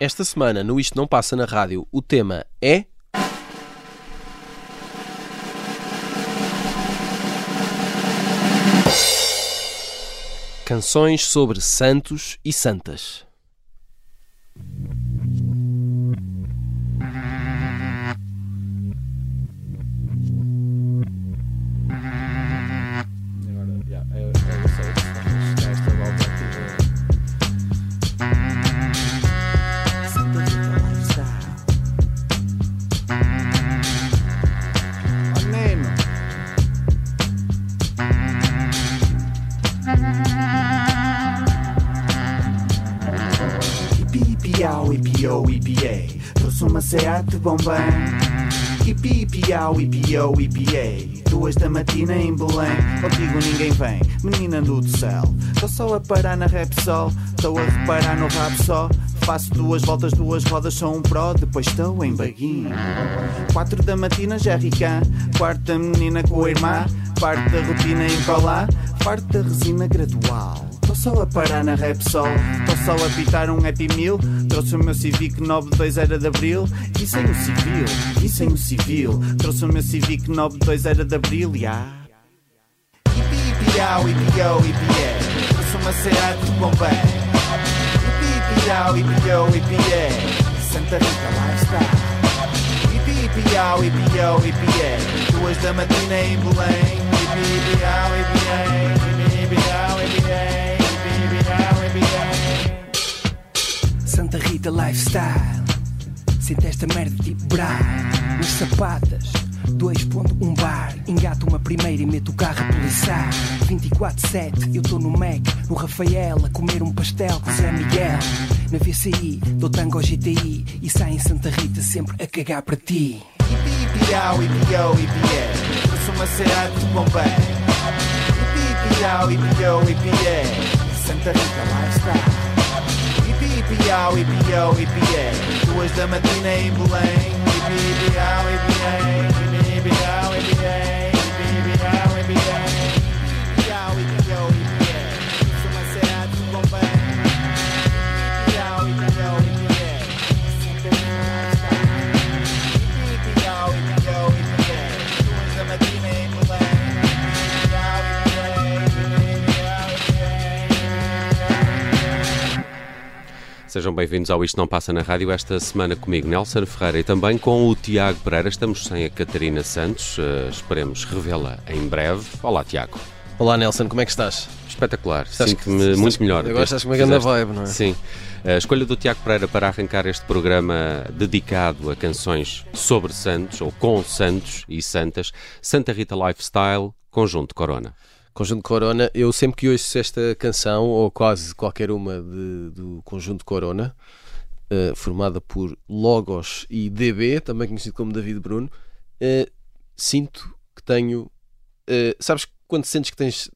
Esta semana, no Isto Não Passa na Rádio, o tema é. Canções sobre santos e santas. Ipiei. Trouxe uma Seat bom bem. Ipi-ipiau, ipiou, ipiei. Duas da matina em Belém. Contigo ninguém vem, menina do céu. Estou só a parar na Repsol. Estou a reparar no rap só. Faço duas voltas, duas rodas, sou um pro. Depois estou em baguinho. Quatro da matina, já ricã. Quarta menina com a irmã. Parte da rotina em colar. Parte da resina gradual. Estou só a parar na Repsol. Estou só a pitar um Happy Meal. Trouxe o meu Civic 92 era de Abril. E sem o civil, e sem o civil. Trouxe o meu Civic 92 era de Abril. Ya. Ipi-ipiau, ipiou, ipié. Trouxe uma Seat de Bombay. Ipi-ipiau, ipiou, ipié. Santa Rita Lifestyle. Ipi-ipiau, ipiou, ipié. Duas da matina em Belém. Ipi-ipiau, ipié. Santa Rita Lifestyle Sente esta merda tipo bra Nas sapatas 2.1 bar Engato uma primeira e meto o carro a policiar 24-7 Eu tô no Mac, no Rafael A comer um pastel com Zé Miguel Na VCI, dou tango ao GTI E sai em Santa Rita sempre a cagar para ti Ipi-ipiau, ipiou, ipié. Trouxe uma Seat de Bombay. Ipi-ipiau, ipiou, ipié. Santa Rita Lifestyle. Ipi-ipiau, ipiou, ipié. Duas da matina em Belém. Ipi-ipiau, ipié. Sejam bem-vindos ao Isto Não Passa na Rádio. Esta semana comigo, Nelson Ferreira, e também com o Tiago Pereira. Estamos sem a Catarina Santos. eh, esperemos revê-la em breve. Olá, Tiago. Olá Nelson, como é que estás? Espetacular. Estás- Sinto-me estás- muito melhor. Agora estás com uma grande vibe, não é? Sim. A escolha do Tiago Pereira para arrancar este programa dedicado a canções sobre santos, ou com santos e santas, Santa Rita Lifestyle, Conjunto Corona. Conjunto Corona, eu sempre que ouço esta canção, ou quase qualquer uma de- do Conjunto Corona, eh, formada por Logos e DB, também conhecido como David Bruno, eh, sinto que tenho. eh, sabes quando sentes que tens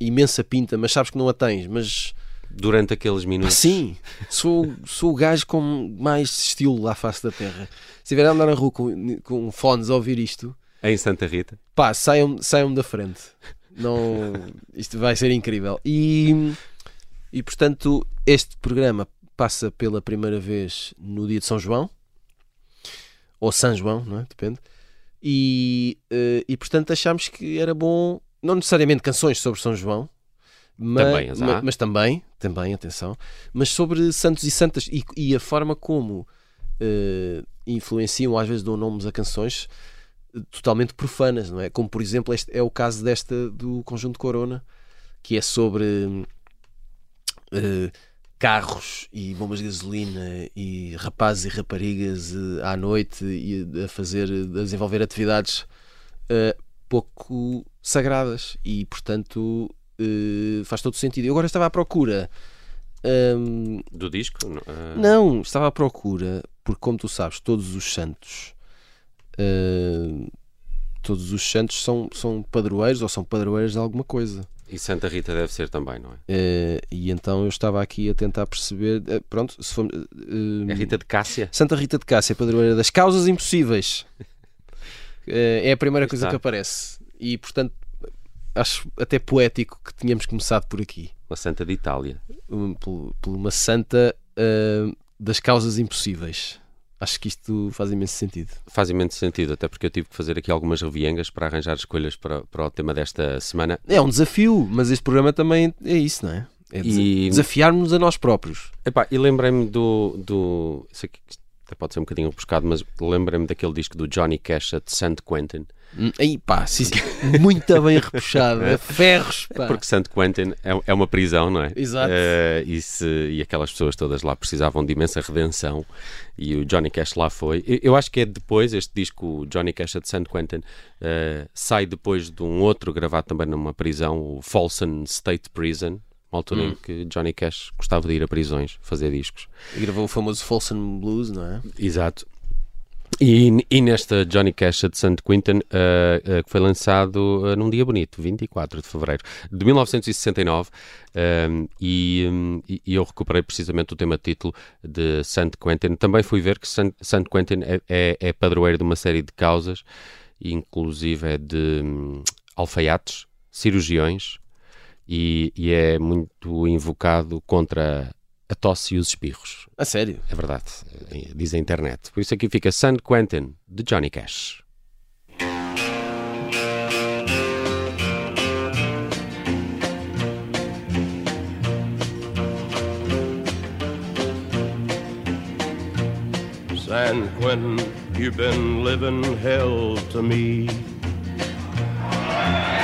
imensa pinta, mas sabes que não a tens, mas Durante aqueles minutos. sim, sou, sou o gajo com mais estilo à face da terra. Se estiver a andar na rua com, com fones a ouvir isto, Em Santa Rita. pá, saiam, saiam da frente. Não, isto vai ser incrível. E, e portanto, este programa passa pela primeira vez no dia de São João, ou São João, não é? Depende. E, eh, e portanto achámos que era bom, não necessariamente canções sobre São João, mas Também as há. ma- mas também, também, atenção, mas sobre santos e santas e, e a forma como eh, influenciam, às vezes dão nomes a canções totalmente profanas, não é? Como por exemplo, este é o caso desta do Conjunto Corona, que é sobre eh, carros e bombas de gasolina e rapazes e raparigas eh, à noite e a fazer, a desenvolver atividades eh, pouco sagradas e portanto faz todo sentido. Eu agora estava à procura. hum, Do disco? Não, estava à procura, porque como tu sabes, todos os santos eh, todos os santos são, são padroeiros ou são padroeiras de alguma coisa. E Santa Rita deve ser também, não é? Eh, e então eu estava aqui a tentar perceber. eh, pronto, se for, eh, É Rita de Cássia? Santa Rita de Cássia, padroeira das causas impossíveis. É a primeira coisa que aparece. E portanto, acho até poético que tínhamos começado por aqui. Uma Santa de Itália. Um, por, por uma santa das causas impossíveis. Acho que isto faz imenso sentido. Faz imenso sentido, até porque eu tive que fazer aqui algumas reviengas para arranjar escolhas para, para o tema desta semana. É um desafio, mas este programa também é isso, não é? É E- desafiarmos a nós próprios. Epá, e lembrei-me do. do isso aqui pode ser um bocadinho buscado, mas lembrei-me daquele disco do Johnny Cash at St. Quentin. Hum, Aí pá, sim, muito bem repuxado, a ferros, pá. Porque St. Quentin é, é uma prisão, não é? Exato. Eh, e, se- e aquelas pessoas todas lá precisavam de imensa redenção e o Johnny Cash lá foi. Eu, eu acho que é depois, este disco, o Johnny Cash at St. Quentin, eh, sai depois de um outro gravado também numa prisão, o Folsom State Prison, uma altura Hum. em que Johnny Cash gostava de ir a prisões fazer discos. E gravou o famoso Folsom Blues, não é? Exato. E, e nesta Johnny Cash de St. Quentin, eh, eh, que foi lançado eh, num dia bonito, 24 de fevereiro de 1969, ehm, e, hum, e- e eu recuperei precisamente o tema título de St. Quentin. Também fui ver que St. Quentin é, é, é padroeiro de uma série de causas, inclusive é de hum, alfaiates, cirurgiões, e, e é muito invocado contra a tosse e os espirros. A sério. É verdade, diz a internet. Por isso aqui fica San Quentin, de Johnny Cash. San Quentin, you've been living hell to me.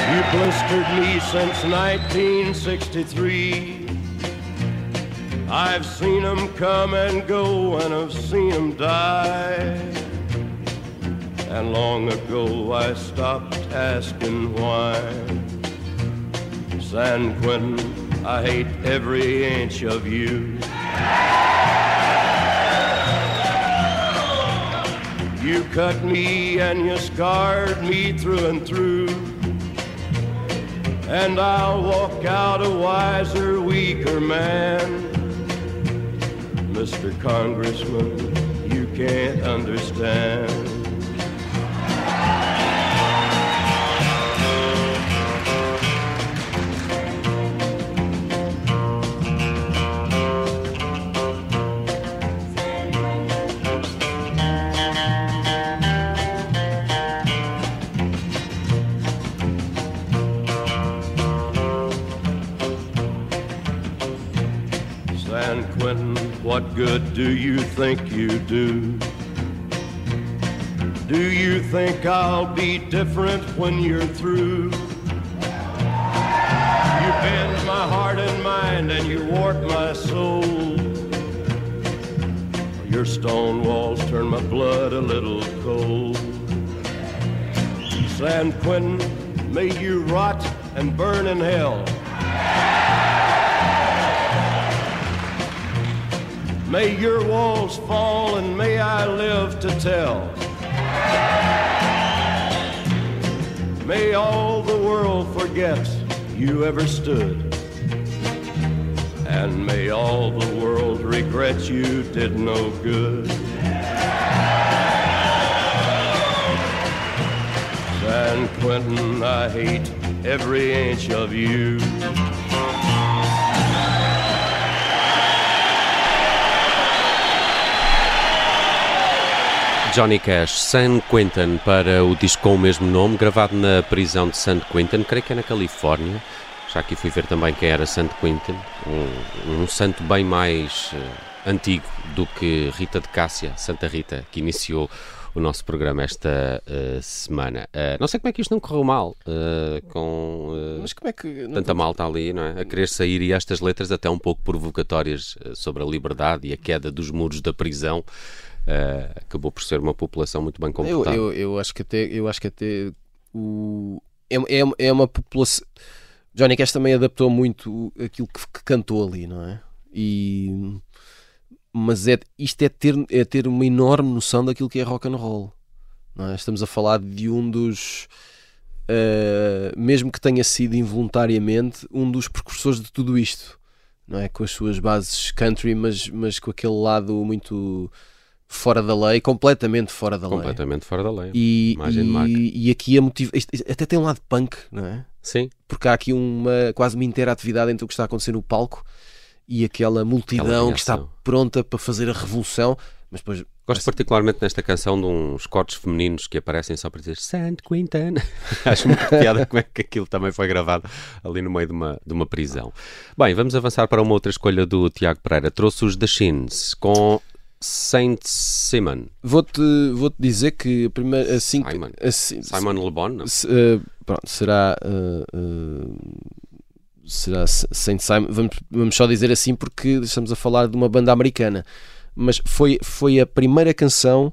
You blistered me since 1963. I've seen 'em come and go, and I've seen 'em die. And long ago I stopped asking why. San Quentin, I hate every inch of you. You cut me and you scarred me through and through. And I'll walk out a wiser, weaker man. Mr. Congressman, you can't understand. What good do you think you do? Do you think I'll be different when you're through? You bend my heart and mind and you warp my soul. Your stone walls turn my blood a little cold. San Quentin, may you rot and burn in hell. May your walls fall and may I live to tell. May all the world forget you ever stood. And may all the world regret you did no good. San Quentin, I hate every inch of you. Johnny Cash, San Quentin, para o disco com o mesmo nome, gravado na prisão de San Quentin, creio que é na Califórnia. Já aqui fui ver também quem era San Quentin, um, um santo bem mais eh, antigo do que Rita de Cássia, Santa Rita, que iniciou o nosso programa esta eh, semana. Eh, não sei como é que isto não correu mal, eh, com é que. tanta malta ali, não é? A querer sair e estas letras até um pouco provocatórias sobre a liberdade e a queda dos muros da prisão. Eh, acabou por ser uma população muito bem Eu, comportada. eu, eu acho que até, eu acho que até o, é, é, é uma população. Johnny Cash também adaptou muito aquilo que, que cantou ali, não é? E, mas é, isto é ter, é ter uma enorme noção daquilo que é rock and roll. É? Estamos a falar de um dos eh, mesmo que tenha sido involuntariamente, um dos precursores de tudo isto, não é? Com as suas bases country, mas, mas com aquele lado muito fora da lei, completamente fora da lei. Completamente fora da lei. E, Imagem de marca. e, e aqui a motiva... até tem um lado punk, não é? Sim, Porque há aqui uma quase uma interatividade entre o que está a acontecer no palco e aquela multidão Aquela que está pronta para fazer a revolução, mas depois Gosto particularmente nesta canção de uns cortes femininos que aparecem só para dizer St. Quentin. Acho muito piada como é que aquilo também foi gravado ali no meio de uma, de uma prisão. Bem, vamos avançar para uma outra escolha do Tiago Pereira. Trouxe os The Shins com Saint Simon. vou-te vou -te dizer que a primeira, assim, Simon. Simon Le Bon? se- eh, pronto, será eh, eh, será Saint Simon vamos, vamos só dizer assim porque estamos a falar de uma banda americana mas foi, foi a primeira canção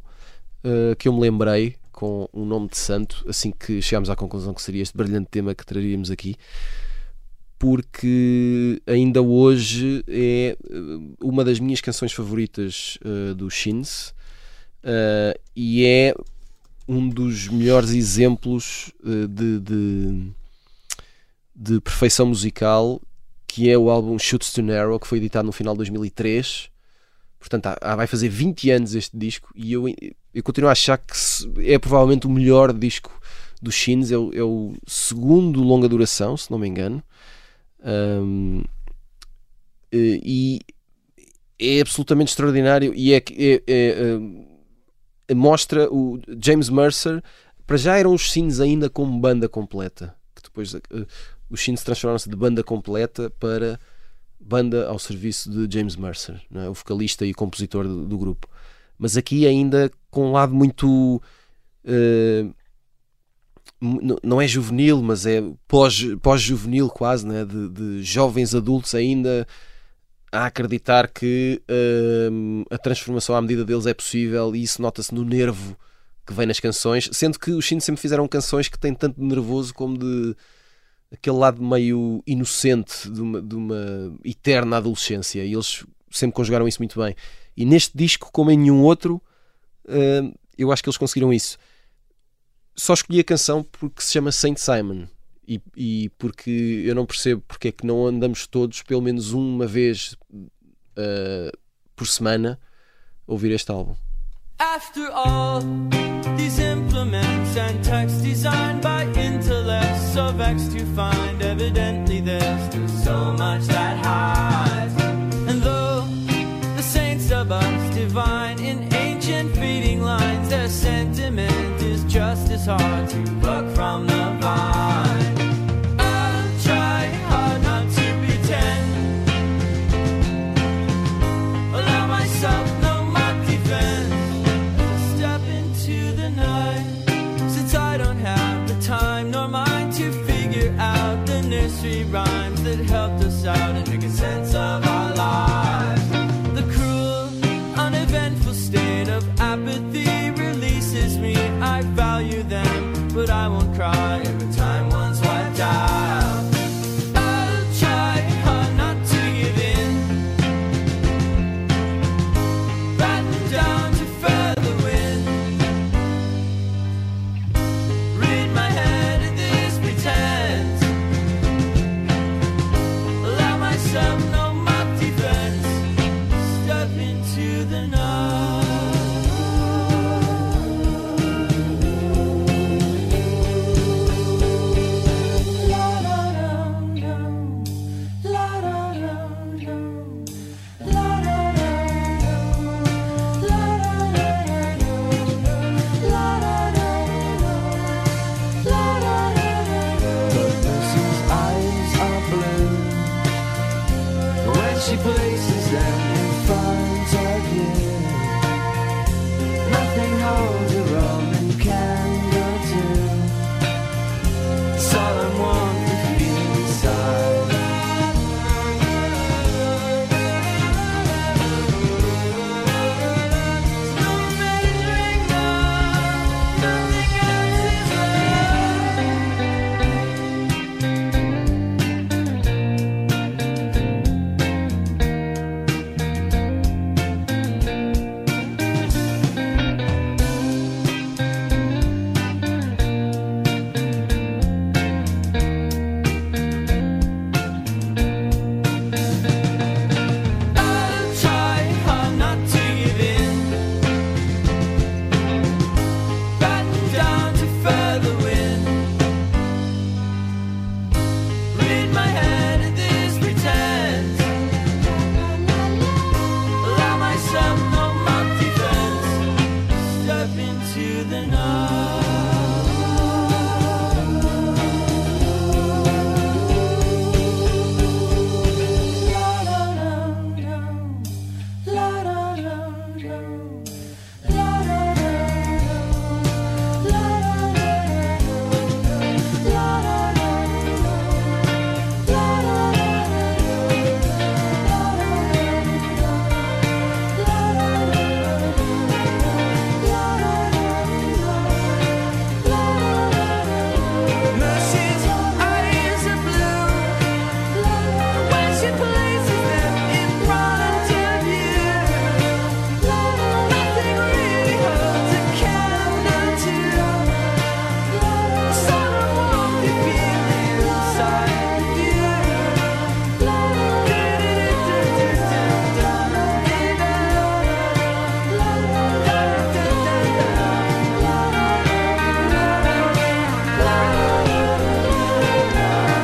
que eu me lembrei com um nome de santo assim que chegámos à conclusão que seria este brilhante tema que traríamos aqui porque ainda hoje é eh, uma das minhas canções favoritas eh, do Shins eh, e é um dos melhores exemplos eh, de, de, de perfeição musical que é o álbum Shoots to Narrow que foi editado no final de 2003 portanto há- vai fazer 20 anos este disco e eu, eu continuo a achar que é provavelmente o melhor disco do Shins é o, é o segundo longa duração se não me engano Eh, e é absolutamente extraordinário e é, é- é, ahm, mostra o James Mercer para já eram os Shins ainda como banda completa que depois eh, os Shins transformaram-se de banda completa para banda ao serviço de James Mercer é? o vocalista e compositor do, do grupo mas aqui ainda com um lado muito mu- n- não é juvenil, mas é pós- pós-juvenil quase, né? de, de jovens adultos ainda a acreditar que hum, a transformação à medida deles é possível e isso nota-se no nervo que vem nas canções, sendo que os Shins sempre fizeram canções que têm tanto de nervoso como de aquele lado meio inocente de uma, de uma eterna adolescência e eles sempre conjugaram isso muito bem. E neste disco, como em nenhum outro, hum, eu acho que eles conseguiram isso só escolhi a canção porque se chama Saint Simon e, e porque eu não percebo porque é que não andamos todos pelo menos uma vez ah, por semana a ouvir este álbum. After all, these implements and text designed by intellects so vexed to find evidently there's so much that hides. And though the saints of us divine in ancient feeding lines, their sentiment is hard to pluck from the cry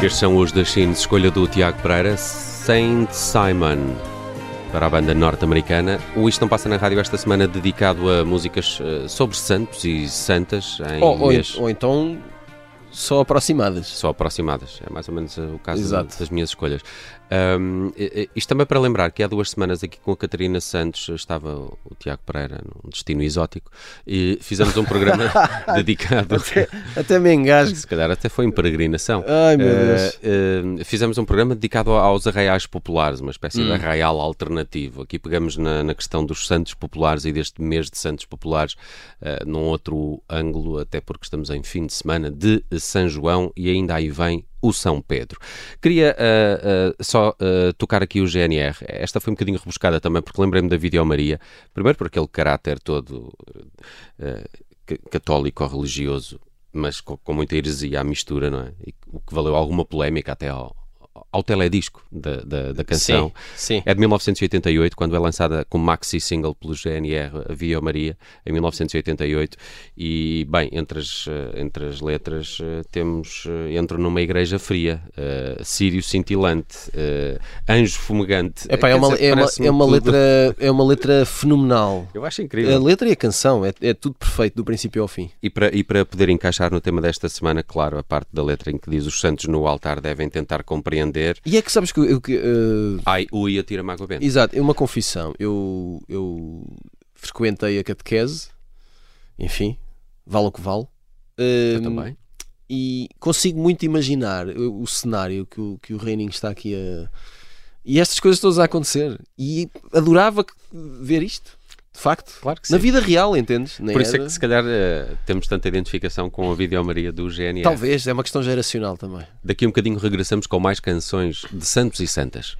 Estes são os da Shins, escolha do Tiago Pereira, Saint Simon, para a banda norte-americana. O Isto Não Passa na Rádio esta semana dedicado a músicas eh, sobre santos e santas em Ou, ou, ou então só aproximadas. só aproximadas. É mais ou menos eh, o caso Exato. das minhas escolhas. E- isto também para lembrar que há duas semanas aqui com a Catarina Santos estava o Tiago Pereira num destino exótico e fizemos um programa dedicado. Até, até me engasgo. Se calhar até foi em peregrinação. Ai meu Eh, Deus. eh, fizemos um programa dedicado aos arraiais populares, uma espécie Hum. de arraial alternativo. Aqui pegamos na, na questão dos santos populares e deste mês de santos populares eh, num outro ângulo, até porque estamos em fim de semana de São João e ainda aí vem o São Pedro. Queria eh, eh, só eh, tocar aqui o GNR. Esta foi um bocadinho rebuscada também, porque lembrei-me da Vídeo Maria. Primeiro por aquele caráter todo ca- católico ou religioso, mas com, com muita heresia à mistura, não é? E o que valeu alguma polémica até ao, ao teledisco da, da, da canção. Sim, sim. É de 1988, quando é lançada como maxi single pelo GNR, a Via Maria, em 1988. E, bem, entre as, eh, entre as letras eh, temos eh, Entro numa igreja fria, eh, Sírio cintilante, eh, Anjo fumegante. Epá, é, uma, dizer, é, uma, é, uma tudo- letra, é uma letra fenomenal. Eu acho A incrível. letra e a canção é, é tudo perfeito do princípio ao fim. E para, e para poder encaixar no tema desta semana, claro, a parte da letra em que diz os santos no altar devem tentar compreender. E é que sabes que eu. eu que, eh, Ai, ui, atira-me água benta. exato, é uma confissão. Eu, eu frequentei a catequese, enfim, vale o que vale. Eu Eh, também. E consigo muito imaginar o, o cenário que o, que o Reininho está aqui a. E estas coisas todas a acontecer. E adorava ver isto, de facto. Claro que Na sim. vida real, entendes? Por isso é era- que se calhar eh, temos tanta identificação com a Vídeo Maria do GNR. Talvez, é uma questão geracional também. Daqui a um bocadinho regressamos com mais canções de santos e santas.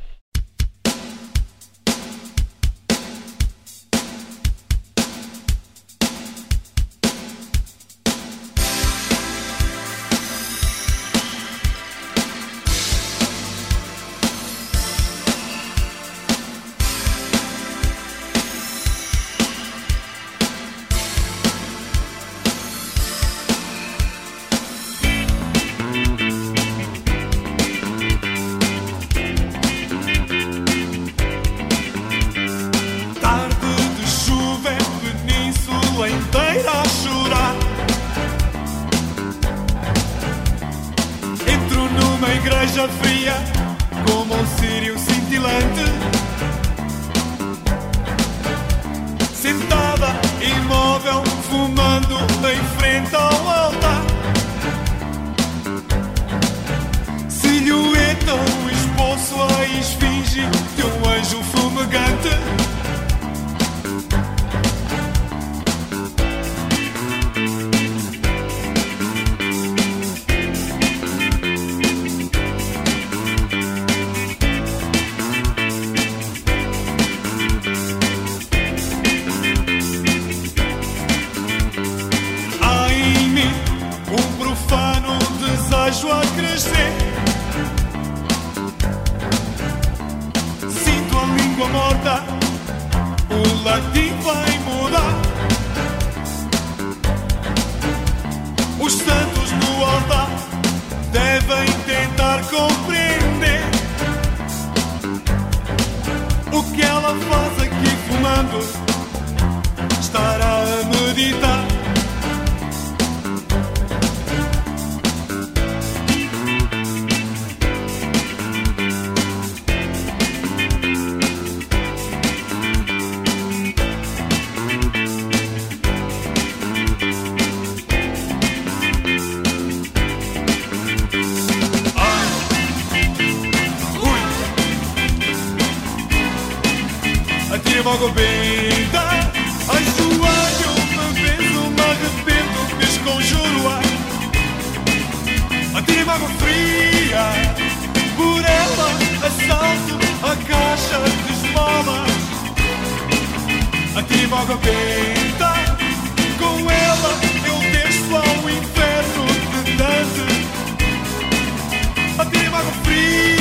Água benta Ai, joelho vez Não me arrependo Fez conjuro ai. Atira-me água fria Por ela assalto A caixa de esmolas Atira-me água benta Com ela eu desço ao inferno de Dante Atira-me água fria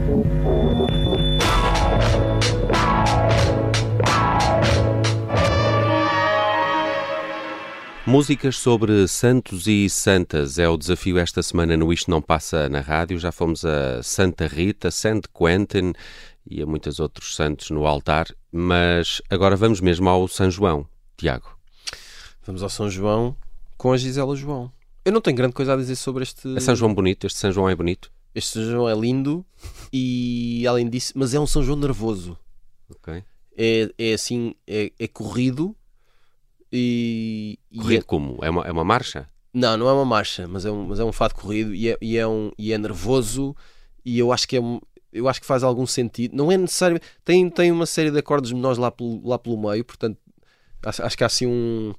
Músicas sobre santos e santas é o desafio esta semana no Isto Não Passa na Rádio. Já fomos a Santa Rita, Santo Quentin e a muitos outros santos no altar, mas agora vamos mesmo ao São João. Tiago. Vamos ao São João com a Gisela João. Eu não tenho grande coisa a dizer sobre este. É São João bonito? Este São João é bonito? Este São João é lindo e, além disso, mas é um São João nervoso. Ok. É, é assim, é, é corrido e. e Corrido é- como? É uma, é uma marcha? Não, não é uma marcha, mas é um, mas é um fado corrido e é, e é, um, e é nervoso e eu acho que é um, eu acho que faz algum sentido. Não é necessário. Tem, tem uma série de acordes menores lá pelo, lá pelo meio, portanto acho, acho que há assim um.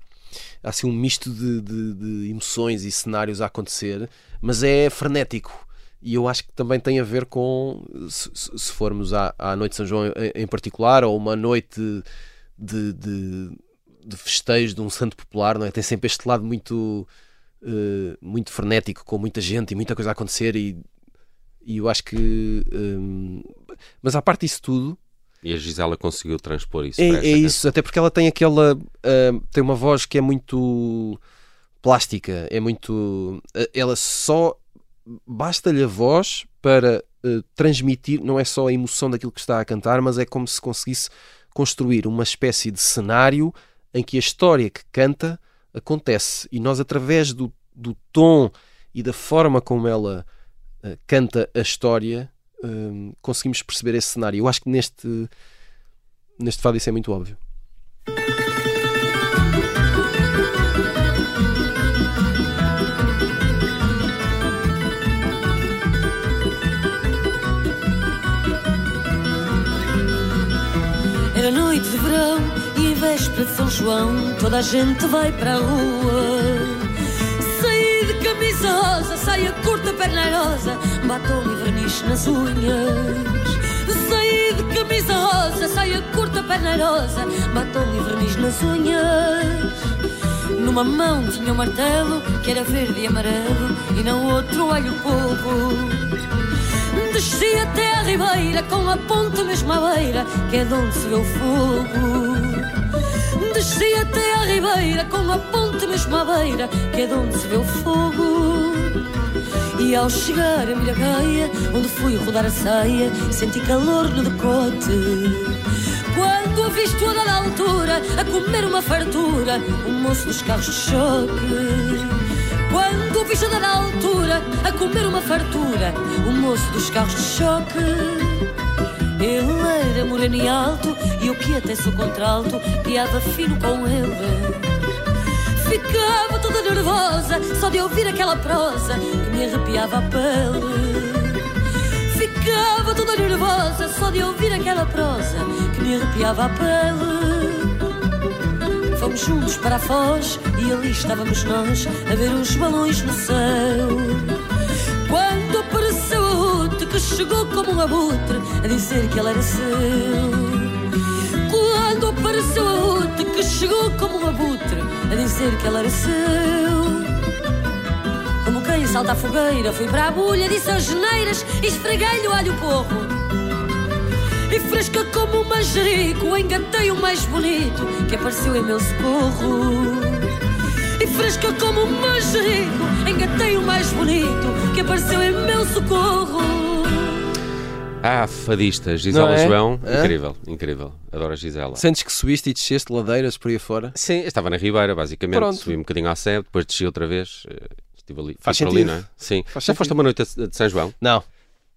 Há assim um misto de, de, de emoções e cenários a acontecer, mas é frenético. E eu acho que também tem a ver com, se, se- se formos à, à Noite de São João em, em particular, ou uma noite de, de, de festejo de um santo popular, não é? Tem sempre este lado muito, eh, muito frenético, com muita gente e muita coisa a acontecer. E, e eu acho que. hum, mas à parte disso tudo, E a Gisela conseguiu transpor isso. é, é isso, até porque ela tem aquela. ah, tem uma voz que é muito plástica, é muito. ah, ela só. Basta-lhe a voz para ah, transmitir, não é só a emoção daquilo que está a cantar, mas é como se conseguisse construir uma espécie de cenário em que a história que canta acontece. E nós, através do, do tom e da forma como ela ah, canta a história, ah, conseguimos perceber esse cenário. Eu acho que neste neste fado isso é muito óbvio. João toda a gente vai para a rua. Saí de camisa rosa, saia curta, perna rosa, batom e verniz nas unhas. Saí de camisa rosa, saia curta, perna rosa, batom e verniz nas unhas. Numa mão tinha um martelo que era verde e amarelo e na outra o alho povo. Desci até a ribeira com a ponta mesmo à beira, que é de onde se vê o fogo. Desci até a ribeira com a ponta mesmo à beira, que é de onde se vê o fogo. E ao chegar a Miragaia, onde fui rodar a saia, senti calor no decote. Quando a visto a dada altura, a comer uma fartura, um moço dos carros de choque. Quando o bicho da altura a comer uma fartura, o moço dos carros de choque. Ele era moreno e alto, e eu que até sou contralto, piava fino com ele. Ficava toda nervosa só de ouvir aquela prosa que me arrepiava a pele. Ficava toda nervosa só de ouvir aquela prosa que me arrepiava a pele. Fomos juntos para a foz e ali estávamos nós a ver os balões no céu. Chegou como um abutre a dizer que ela era seu. Quando apareceu a Ruth que chegou como um abutre a dizer que ela era seu. Como quem salta a fogueira, fui para a bulha, disse as geneiras e esfreguei-lhe o alho porro. E fresca como um manjerico, engatei o mais bonito que apareceu em meu socorro. E fresca como um manjerico, engatei o mais bonito que apareceu em meu socorro. Ah, fadista, Gisela Não é? João, Hã? incrível, incrível. Adoro a Gisela. Sentes que subiste e desceste ladeiras por aí fora? Sim, eu estava na Ribeira, basicamente. Pronto. Subi um bocadinho à Sé, depois desci outra vez. eh, Estive ali. Faz por ali, sentido. não é? Sim. Faz Já foste sentido. a uma noite de São João? Não.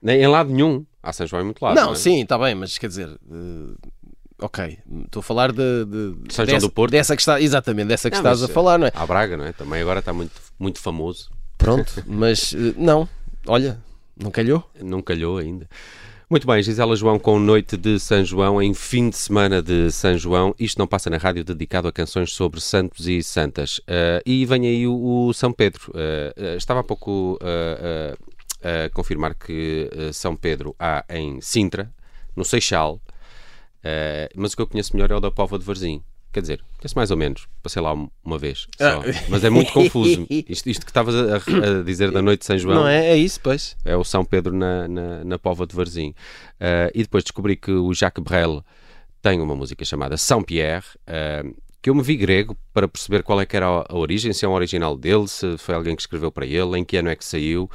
Nem em lado nenhum. Há São João é muito lado. não, é? sim, está bem, mas quer dizer. eh, ok, estou a falar de, de São João dessa, do Porto? dessa que está, exatamente, dessa que Não, estás mas, a falar, não é? À Braga, não é? Também agora está muito, muito famoso. Pronto, mas eh, não, olha, não calhou. Não calhou ainda. Muito bem, Gisela João com Noite de São João, em fim de semana de São João. Isto não passa na rádio, dedicado a canções sobre santos e santas. Eh, e vem aí o, o São Pedro. Eh, estava há pouco eh, a confirmar que São Pedro há em Sintra, no Seixal, mas o que eu conheço melhor é o da Póvoa de Varzim. Quer dizer, conheço mais ou menos, passei lá um- uma vez só. Ah. Mas é muito confuso. Isto, isto que estavas a, a- dizer da Noite de São João Não é? É isso, pois. é o São Pedro na, na, na Póvoa de Varzim. Ah, e depois descobri que o Jacques Brel tem uma música chamada São Pierre, ah, que eu me vi grego para perceber qual é que era a origem, se é um original dele, se foi alguém que escreveu para ele, em que ano é que saiu.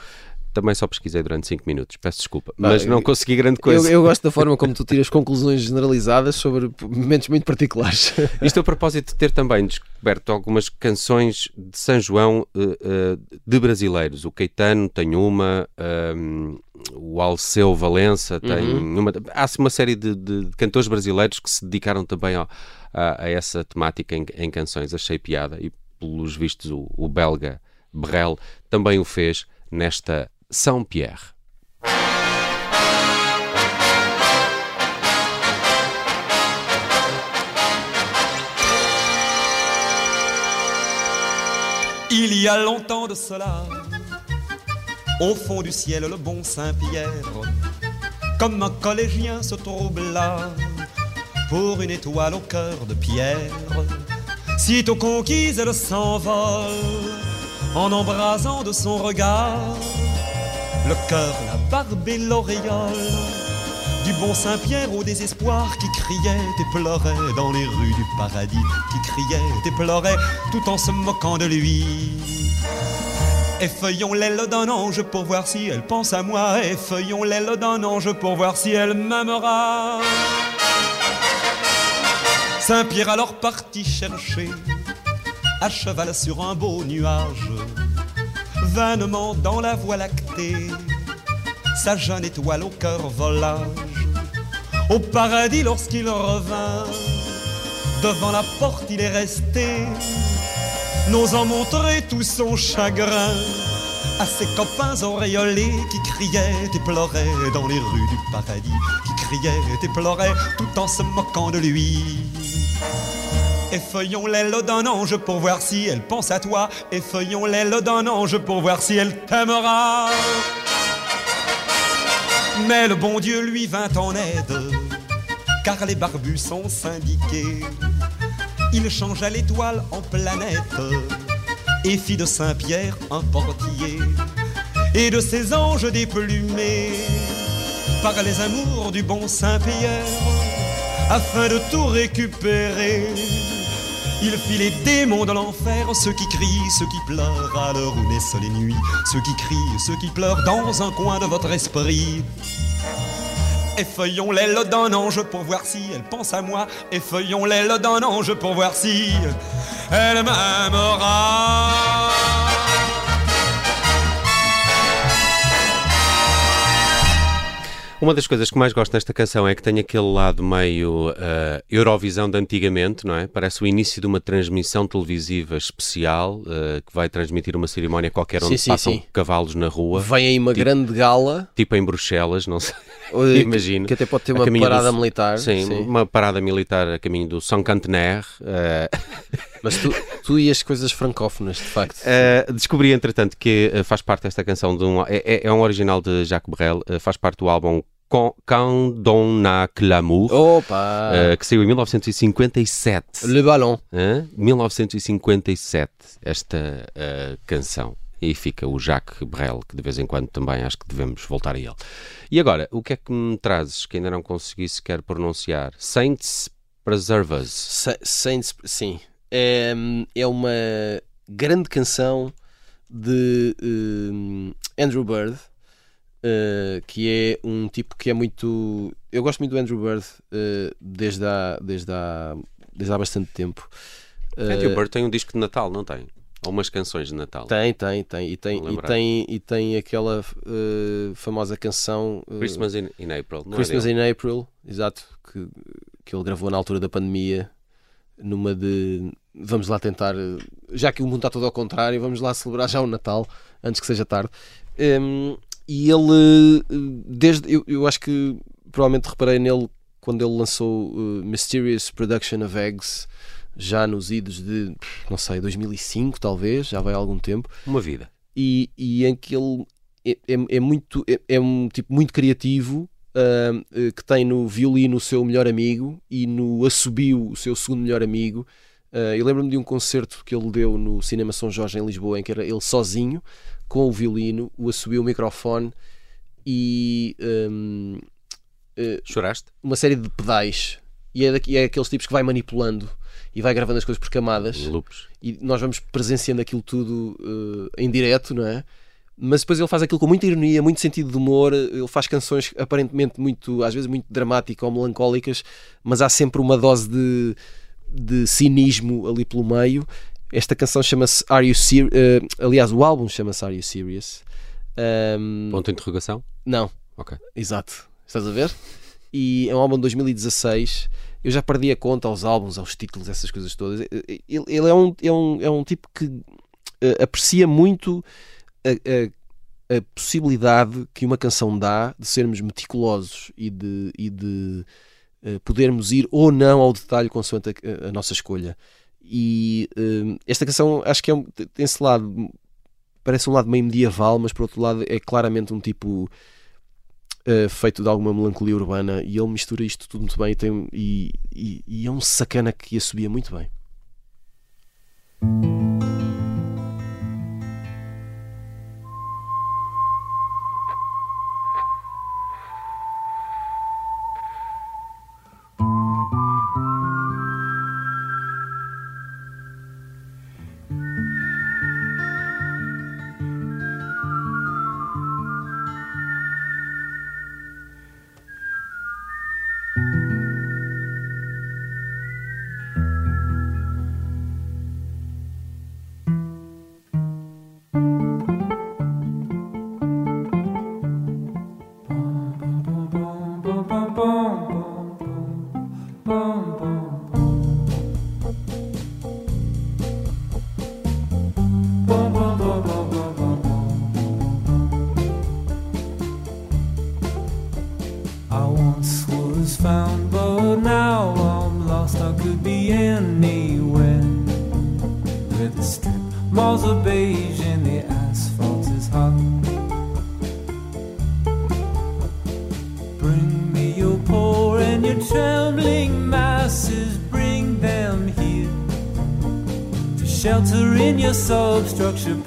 Também só pesquisei durante 5 minutos, peço desculpa, mas não consegui grande Eu, coisa. eu gosto da forma como tu tiras conclusões generalizadas sobre momentos muito particulares. Isto a propósito de ter também descoberto algumas canções de São João eh, eh, de brasileiros. O Caetano tem uma, ehm, o Alceu Valença tem Uhum. uma. Há uma série de, de cantores brasileiros que se dedicaram também ao- a, a essa temática em, em canções. Achei piada e, pelos vistos, o, o belga Brel também o fez nesta São Pierre. Il y a longtemps de cela, Au fond du ciel, le bon Saint-Pierre, comme un collégien se troubla pour une étoile au cœur de pierre. Sitôt conquise, elle s'envole en embrasant de son regard le cœur, la barbe et l'auréole du bon Saint-Pierre au désespoir qui criait et pleurait dans les rues du paradis, qui criait et pleurait tout en se moquant de lui. Effeuillons l'aile d'un ange pour voir si elle pense à moi. Effeuillons l'aile d'un ange pour voir si elle m'aimera. Saint-Pierre alors partit chercher, à cheval sur un beau nuage, vainement dans la voie lactée, sa jeune étoile au cœur volage. Au paradis lorsqu'il revint, devant la porte il est resté, n'osant montrer tout son chagrin à ses copains auréolés qui criaient et pleuraient dans les rues du paradis, qui criaient et pleuraient tout en se moquant de lui. Effeuillons l'aile d'un ange pour voir si elle pense à toi. Effeuillons l'aile d'un ange pour voir si elle t'aimera. Mais le bon Dieu lui vint en aide, car les barbus sont syndiqués. Il changea l'étoile en planète et fit de Saint-Pierre un portier et de ses anges déplumés par les amours du bon Saint-Pierre afin de tout récupérer. Il fit les démons de l'enfer, ceux qui crient, ceux qui pleurent à où naissent les nuits, ceux qui crient, ceux qui pleurent dans un coin de votre esprit. Effeuillons l'aile d'un ange pour voir si elle pense à moi. Effeuillons l'aile d'un ange pour voir si elle m'aimera. Uma das coisas que mais gosto nesta canção é que tem aquele lado meio uh, Eurovisão de antigamente, não é? Parece o início de uma transmissão televisiva especial uh, que vai transmitir uma cerimónia qualquer onde Sim, sim, passam sim. cavalos na rua. Vem aí uma Tipo- grande gala. Tipo em Bruxelas, não sei. Imagino. que até pode ter uma parada do- militar, Sim, sim. uma parada militar a caminho do São Cantenaire. uh, Mas tu, tu e as coisas francófonas, de facto. Uh, descobri, entretanto, que uh, faz parte desta canção de um. É, é- é um original de Jacques Brel, uh, faz parte do álbum Quand on n'a que l'amour, uh, que saiu em 1957. Le Ballon. Hã? 1957, esta uh, canção. E fica o Jacques Brel, que de vez em quando também acho que devemos voltar a ele. E agora, o que é que me trazes que ainda não consegui sequer pronunciar? Saints Preserve Us. Sa- Saints, sim. É, é uma grande canção de hum, Andrew Bird, eh, que é um tipo que é muito. Eu gosto muito do Andrew Bird eh, desde, há, desde, há, desde há bastante tempo. Andrew Eh, Bird tem um disco de Natal, não tem? Ou umas canções de Natal. Tem, tem, tem. E tem, e tem, e tem aquela eh, famosa canção Christmas in, in April. Não Christmas é in April, exato, que, que ele gravou na altura da pandemia, numa de vamos lá tentar, eh, já que o mundo está todo ao contrário, vamos lá celebrar já o Natal antes que seja tarde. Hum, e ele, eh, desde eu, eu acho que provavelmente reparei nele quando ele lançou eh, Mysterious Production of Eggs, já nos idos de não sei, 2005 talvez, já vai há algum tempo Uma vida. e, e em que ele é, é- é muito é, é um tipo muito criativo eh, que tem no violino o seu melhor amigo e no assobio o seu segundo melhor amigo Ah, eu lembro-me de um concerto que ele deu no Cinema São Jorge em Lisboa em que era ele sozinho com o violino, o assobio, o microfone e ahm, eh, Choraste? uma série de pedais e é, daqui, é aqueles tipos que vai manipulando e vai gravando as coisas por camadas Loops. e nós vamos presenciando aquilo tudo eh, em direto, não é? Mas depois ele faz aquilo com muita ironia, muito sentido de humor. Ele faz canções aparentemente muito, às vezes, muito dramáticas ou melancólicas, mas há sempre uma dose de, de cinismo ali pelo meio. Esta canção chama-se Are You Serious? aliás, o álbum chama-se Are You Serious? Ahm, Ponto de interrogação? não. Ok. Exato. Estás a ver? E é um álbum de 2016. Eu já perdi a conta aos álbuns, aos títulos, essas coisas todas. Ele, ele é, um, é, um, é um tipo que eh, aprecia muito a, a- a possibilidade que uma canção dá de sermos meticulosos e de, e de eh, podermos ir ou não ao detalhe consoante a, a nossa escolha. E eh, esta canção acho que é um- tem esse lado parece um lado meio medieval, mas por outro lado é claramente um tipo eh, feito de alguma melancolia urbana e ele mistura isto tudo muito bem e, tem- e- e- e é um sacana que assobia muito bem. obstruction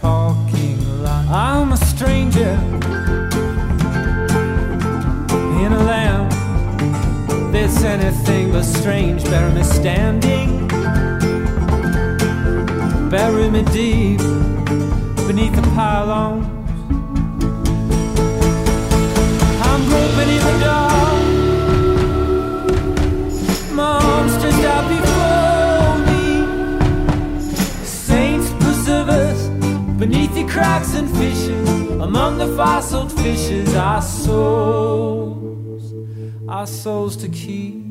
cracks and fissures. Among the fossil fishes, our souls, our souls to keep.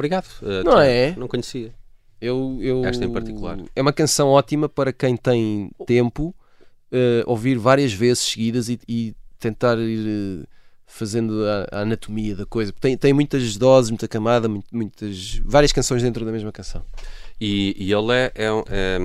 Obrigado. eh, Não é? Não conhecia. Eu, eu, Esta em particular. É uma canção ótima para quem tem tempo eh, ouvir várias vezes seguidas e, e tentar ir eh, fazendo a, a anatomia da coisa. Tem, tem muitas doses, muita camada, mu- muitas, várias canções dentro da mesma canção. E, e ele é, é, um- é,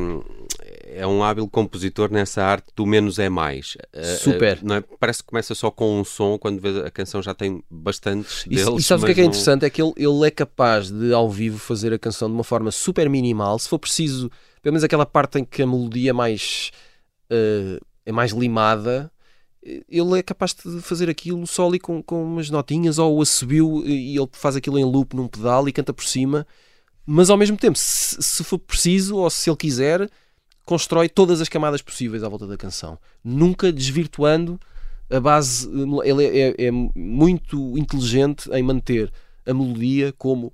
é um hábil compositor nessa arte do menos é mais. Eh, Super. eh, não é? Parece que começa só com um som, quando vês a canção já tem bastantes E, deles. e sabes o que é, que é não- interessante? É que ele, ele é capaz de, ao vivo, fazer a canção de uma forma super minimal. Se for preciso, pelo menos aquela parte em que a melodia é mais, eh, é mais limada, ele é capaz de fazer aquilo só ali com, com umas notinhas ou o assobio e ele faz aquilo em loop num pedal e canta por cima. Mas ao mesmo tempo, se, se for preciso ou se ele quiser, constrói todas as camadas possíveis à volta da canção, nunca desvirtuando a base. Ele é, é- é muito inteligente em manter a melodia como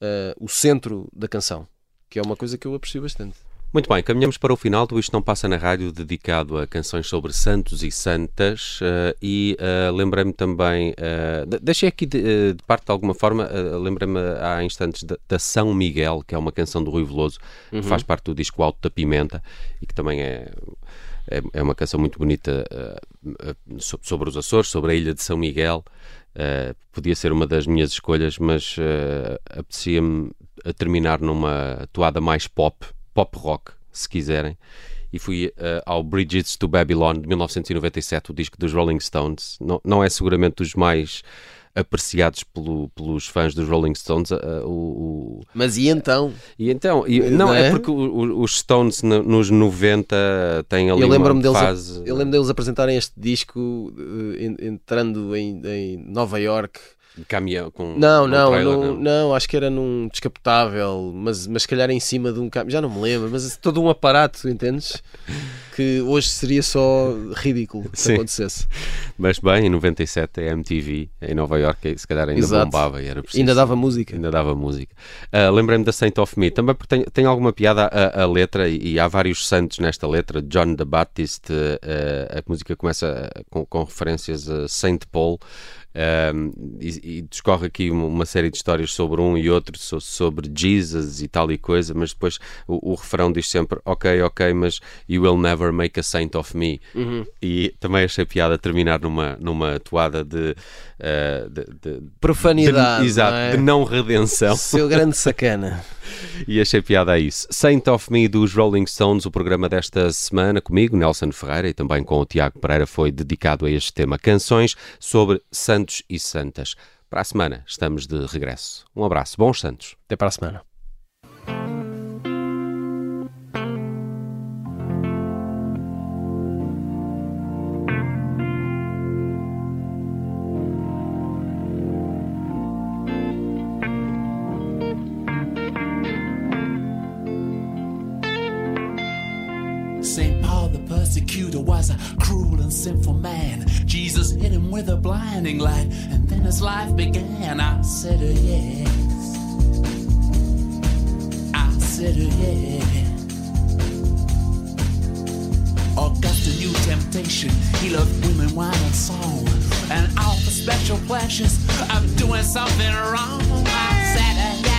eh, o centro da canção. que é uma coisa que eu aprecio bastante. Muito bem, caminhamos para o final do Isto Não Passa na Rádio, dedicado a canções sobre santos e santas. eh, e eh, lembrei-me também, de- deixei aqui de, de parte de alguma forma, eh, lembrei-me há instantes da, da São Miguel, que é uma canção do Rui Veloso, Uhum. que faz parte do disco Alto da Pimenta e que também é. É, é uma canção muito bonita so- sobre os Açores, sobre a ilha de São Miguel. Eh, podia ser uma das minhas escolhas, mas eh, apetecia-me a terminar numa toada mais pop, pop rock, se quiserem. E fui eh, ao Bridges to Babylon de 1997, o disco dos Rolling Stones. Não, não é seguramente dos mais apreciados pelo- pelos fãs dos Rolling Stones. eh, o, o- Mas e então? E então, e- não, Não é? é? porque os Stones no- nos 90 têm ali Eu lembro-me uma deles, a- fase... eu lembro deles apresentarem este disco eh, en- entrando em, em Nova York. Caminhão com Não, não, trailer, não, não, acho que era num descapotável, mas, mas se calhar em cima de um caminhão, já não me lembro, mas todo um aparato, entendes? Que hoje seria só ridículo se Sim. acontecesse. Mas bem, em 97 a MTV em Nova York se calhar ainda Exato. bombava e era preciso. Ainda dava música. Ainda dava música. Ah, Lembrei-me da Saint of Me, também porque tem, tem alguma piada a, a letra e, e há vários santos nesta letra. John the Baptist, ah, a música começa com, com referências a Saint Paul. Um, e, e discorre aqui uma, série de histórias sobre um e outro, so- sobre Jesus e tal e coisa, mas depois o, o refrão diz sempre: Ok, ok, mas you will never make a saint of me. Uhum. E também achei piada terminar numa, numa toada de, ah, de- de- Profanidade, de, exato, não é? de não redenção. Seu grande sacana. E achei piada a isso. Saint of Me dos Rolling Stones, o programa desta semana comigo, Nelson Ferreira, e também com o Tiago Pereira, foi dedicado a este tema: canções sobre santos e santas. Para a semana estamos de regresso. Um abraço, bons santos. Até para a semana. Light, and then his life began. I said, uh, yes. I said, uh, yeah. Augustine new temptation. He loved women, wine, and song, and all the special pleasures of doing something wrong. I said,